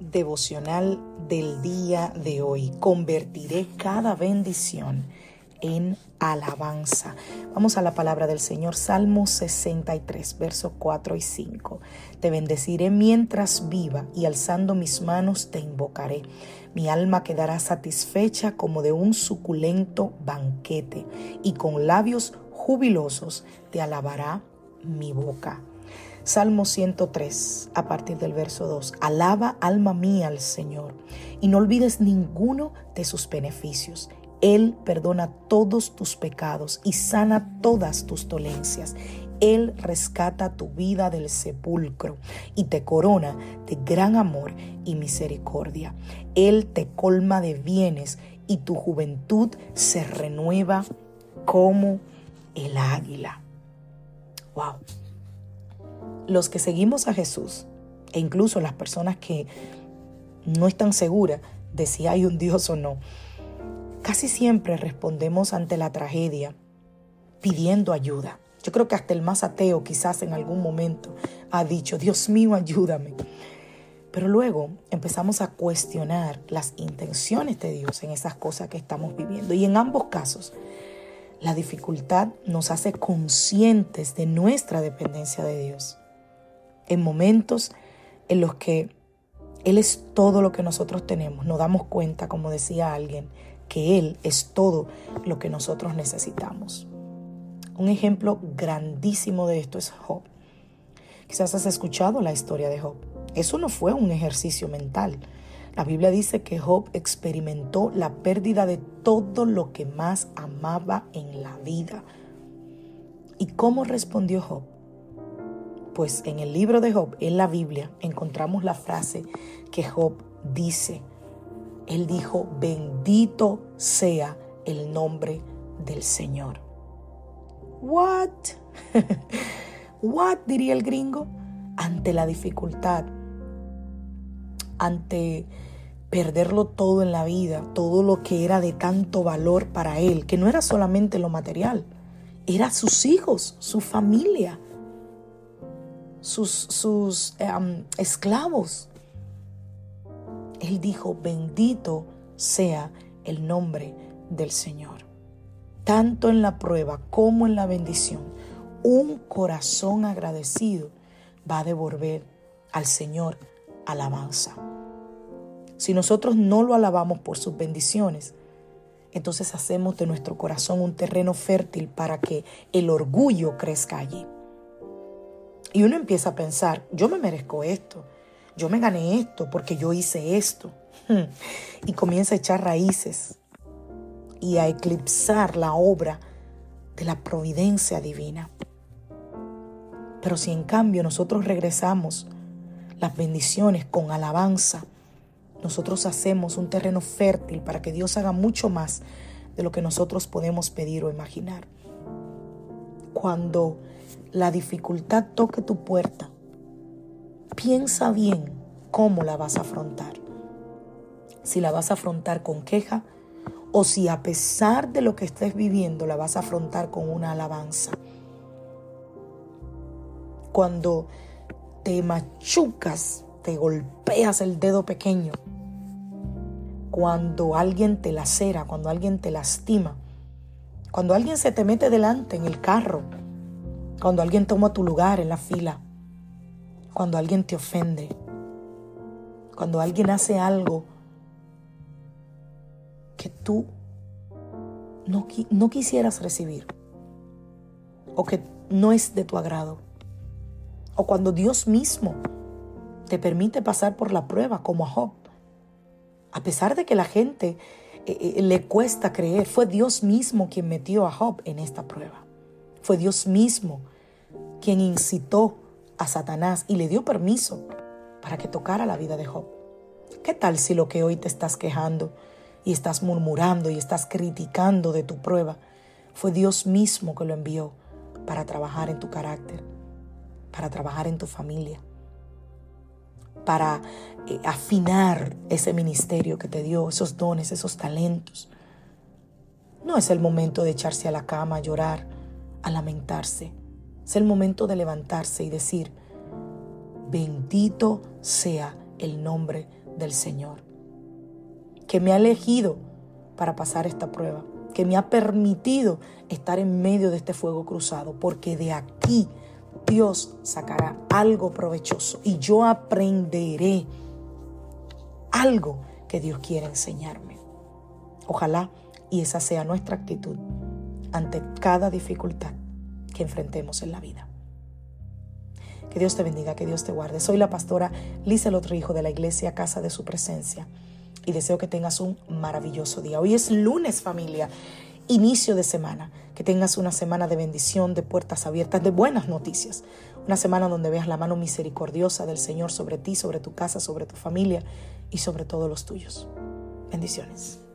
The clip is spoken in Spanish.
Devocional del día de hoy. Convertiré cada bendición en alabanza. Vamos a la palabra del Señor, Salmo 63, versos 4 y 5. Te bendeciré mientras viva y alzando mis manos te invocaré. Mi alma quedará satisfecha como de un suculento banquete y con labios jubilosos te alabará mi boca. Salmo 103, a partir del verso 2. Alaba alma mía al Señor y no olvides ninguno de sus beneficios. Él perdona todos tus pecados y sana todas tus dolencias. Él rescata tu vida del sepulcro y te corona de gran amor y misericordia. Él te colma de bienes y tu juventud se renueva como el águila. Wow los que seguimos a Jesús, e incluso las personas que no están seguras de si hay un Dios o no, casi siempre respondemos ante la tragedia pidiendo ayuda. Yo creo que hasta el más ateo quizás en algún momento ha dicho, Dios mío, ayúdame. Pero luego empezamos a cuestionar las intenciones de Dios en esas cosas que estamos viviendo. Y en ambos casos, la dificultad nos hace conscientes de nuestra dependencia de Dios en momentos en los que Él es todo lo que nosotros tenemos. Nos damos cuenta, como decía alguien, que Él es todo lo que nosotros necesitamos. Un ejemplo grandísimo de esto es Job. Quizás has escuchado la historia de Job. Eso no fue un ejercicio mental. La Biblia dice que Job experimentó la pérdida de todo lo que más amaba en la vida. ¿Y cómo respondió Job? Pues en el libro de Job, en la Biblia, encontramos la frase que Job dice. Él dijo, bendito sea el nombre del Señor. What? What diría el gringo? Ante la dificultad, ante perderlo todo en la vida, todo lo que era de tanto valor para él, que no era solamente lo material, era sus hijos, su familia, sus, em, esclavos. Él dijo, bendito sea el nombre del Señor. Tanto en la prueba como en la bendición, un corazón agradecido va a devolver al Señor alabanza. Si nosotros no lo alabamos por sus bendiciones, entonces hacemos de nuestro corazón un terreno fértil para que el orgullo crezca allí. Y uno empieza a pensar, yo me merezco esto, yo me gané esto porque yo hice esto. Y comienza a echar raíces y a eclipsar la obra de la providencia divina. Pero si en cambio nosotros regresamos las bendiciones con alabanza, nosotros hacemos un terreno fértil para que Dios haga mucho más de lo que nosotros podemos pedir o imaginar. Cuando la dificultad toque tu puerta, piensa bien cómo la vas a afrontar. Si la vas a afrontar con queja o si a pesar de lo que estés viviendo la vas a afrontar con una alabanza. Cuando te machucas, te golpeas el dedo pequeño, cuando alguien te lacera, cuando alguien te lastima, cuando alguien se te mete delante en el carro, cuando alguien toma tu lugar en la fila, cuando alguien te ofende, cuando alguien hace algo que tú no, no quisieras recibir o que no es de tu agrado, o cuando Dios mismo te permite pasar por la prueba como a Job. A pesar de que la gente le cuesta creer, fue Dios mismo quien metió a Job en esta prueba. Fue Dios mismo quien incitó a Satanás y le dio permiso para que tocara la vida de Job. ¿Qué tal si lo que hoy te estás quejando y estás murmurando y estás criticando de tu prueba fue Dios mismo que lo envió para trabajar en tu carácter, para trabajar en tu familia, para eh, afinar ese ministerio que te dio, esos dones, esos talentos? No es el momento de echarse a la cama a llorar, a lamentarse. Es el momento de levantarse y decir, bendito sea el nombre del Señor, que me ha elegido para pasar esta prueba, que me ha permitido estar en medio de este fuego cruzado, porque de aquí Dios sacará algo provechoso y yo aprenderé algo que Dios quiere enseñarme. Ojalá y esa sea nuestra actitud ante cada dificultad que enfrentemos en la vida. Que Dios te bendiga, que Dios te guarde. Soy la pastora Lisa Hijo de la iglesia Casa de Su Presencia y deseo que tengas un maravilloso día. Hoy es lunes familia, inicio de semana. Que tengas una semana de bendición, de puertas abiertas, de buenas noticias. Una semana donde veas la mano misericordiosa del Señor sobre ti, sobre tu casa, sobre tu familia y sobre todos los tuyos. Bendiciones.